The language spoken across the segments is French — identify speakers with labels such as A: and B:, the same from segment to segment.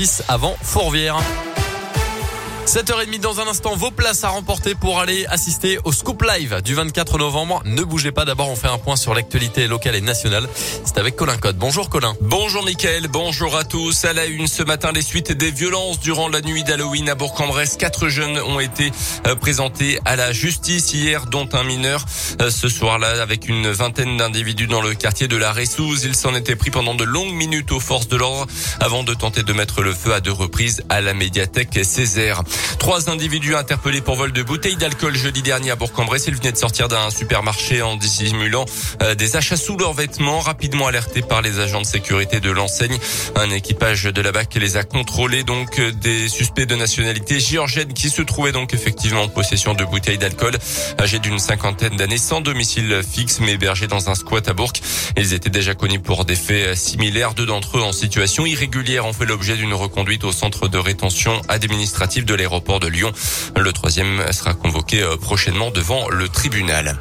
A: A6 avant Fourvière. 7h30 dans un instant, vos places à remporter pour aller assister au Scoop Live du 24 novembre. Ne bougez pas, d'abord on fait un point sur l'actualité locale et nationale. C'est avec Colin Code. Bonjour Colin.
B: Bonjour Mickaël, bonjour à tous. À la une ce matin, les suites des violences durant la nuit d'Halloween à Bourg-en-Bresse. Quatre jeunes ont été euh, présentés à la justice hier, dont un mineur. Euh, ce soir-là, avec une vingtaine d'individus dans le quartier de la Ressouze, ils s'en étaient pris pendant de longues minutes aux forces de l'ordre avant de tenter de mettre le feu à deux reprises à la médiathèque Césaire. Trois individus interpellés pour vol de bouteilles d'alcool jeudi dernier à Bourg-en-Bresse. Ils venaient de sortir d'un supermarché en dissimulant euh, des achats sous leurs vêtements, rapidement alertés par les agents de sécurité de l'enseigne. Un équipage de la BAC les a contrôlés, donc euh, des suspects de nationalité géorgienne qui se trouvaient donc effectivement en possession de bouteilles d'alcool, âgés d'une cinquantaine d'années, sans domicile fixe, mais hébergés dans un squat à Bourg. Ils étaient déjà connus pour des faits similaires. Deux d'entre eux en situation irrégulière ont fait l'objet d'une reconduite au centre de rétention administrative de l'aéroport de Lyon. Le troisième sera convoqué euh, prochainement devant le tribunal.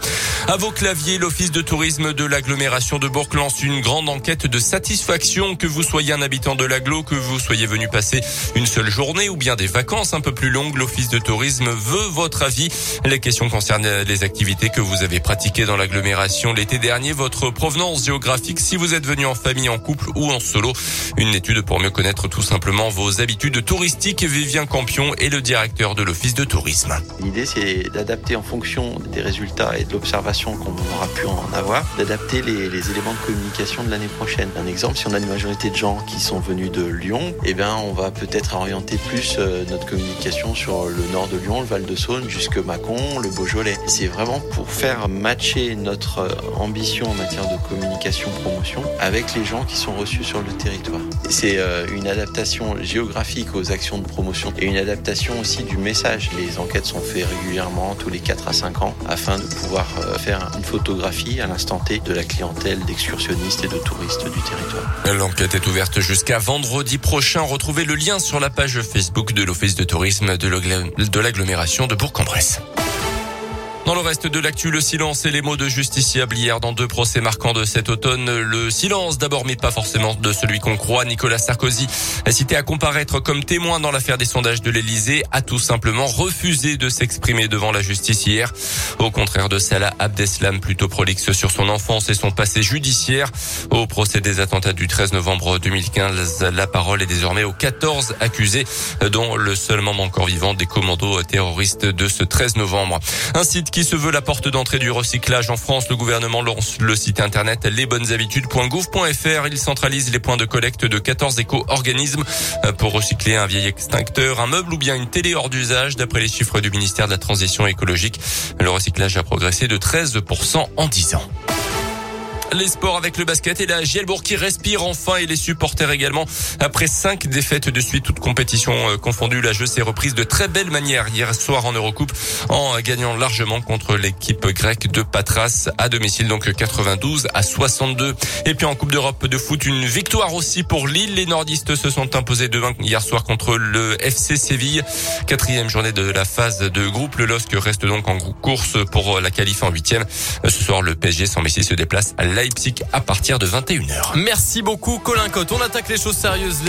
B: À vos claviers, l'office de tourisme de l'agglomération de Bourg lance une grande enquête de satisfaction que vous soyez un habitant de l'agglo, que vous soyez venu passer une seule journée ou bien des vacances un peu plus longues. L'office de tourisme veut votre avis. Les questions concernent les activités que vous avez pratiquées dans l'agglomération l'été dernier, votre provenance géographique, si vous êtes venu en famille, en couple ou en solo. Une étude pour mieux connaître tout simplement vos habitudes touristiques. Vivien Campion est le directeur de l'office de tourisme.
C: L'idée, c'est d'adapter en fonction des résultats et de l'observation qu'on aura pu en avoir, d'adapter les, éléments de communication de l'année prochaine. Un exemple, si on a une majorité de gens qui sont venus de Lyon, eh bien, on va peut-être orienter plus euh, notre communication sur le nord de Lyon, le Val de Saône, jusque Mâcon, le Beaujolais. C'est vraiment pour faire matcher notre euh, ambition en matière de communication promotion avec les gens qui sont reçus sur le territoire. C'est euh, une adaptation géographique aux actions de promotion et une adaptation aussi du message. Les enquêtes sont faites régulièrement tous les 4 à 5 ans afin de pouvoir faire une photographie à l'instant T de la clientèle d'excursionnistes et de touristes du territoire.
B: L'enquête est ouverte jusqu'à vendredi prochain. Retrouvez le lien sur la page Facebook de l'Office de tourisme de l'agglomération de Bourg-en-Bresse. Dans le reste de l'actu, le silence et les mots de justiciable hier dans deux procès marquants de cet automne. Le silence d'abord, mais pas forcément de celui qu'on croit. Nicolas Sarkozy, cité à comparaître comme témoin dans l'affaire des sondages de l'Elysée, a tout simplement refusé de s'exprimer devant la justice hier. Au contraire de Salah Abdeslam, plutôt prolixe sur son enfance et son passé judiciaire. Au procès des attentats du 13 novembre 2015, la parole est désormais aux 14 accusés, dont le seul membre encore vivant des commandos terroristes de ce 13 novembre. Un site qui qui se veut la porte d'entrée du recyclage en France. Le gouvernement lance le site internet lesbonneshabitudes.gouv.fr. Il centralise les points de collecte de 14 éco-organismes pour recycler un vieil extincteur, un meuble ou bien une télé hors d'usage. D'après les chiffres du ministère de la Transition écologique, le recyclage a progressé de 13% en 10 ans. Les sports avec le basket et la Gielbourg qui respire enfin et les supporters également. Après cinq défaites de suite, toutes compétitions euh, confondues, la jeu s'est reprise de très belle manière hier soir en Eurocoupe en gagnant largement contre l'équipe grecque de Patras à domicile, donc 92 à 62. Et puis en Coupe d'Europe de foot, une victoire aussi pour Lille. Les nordistes se sont imposés demain hier soir contre le FC Séville. Quatrième journée de la phase de groupe. Le LOSC reste donc en course pour la qualif en huitième. Ce soir, le PSG sans Messi se déplace à À partir de 21h.
A: Merci beaucoup Colin Cotte. On attaque les choses sérieuses.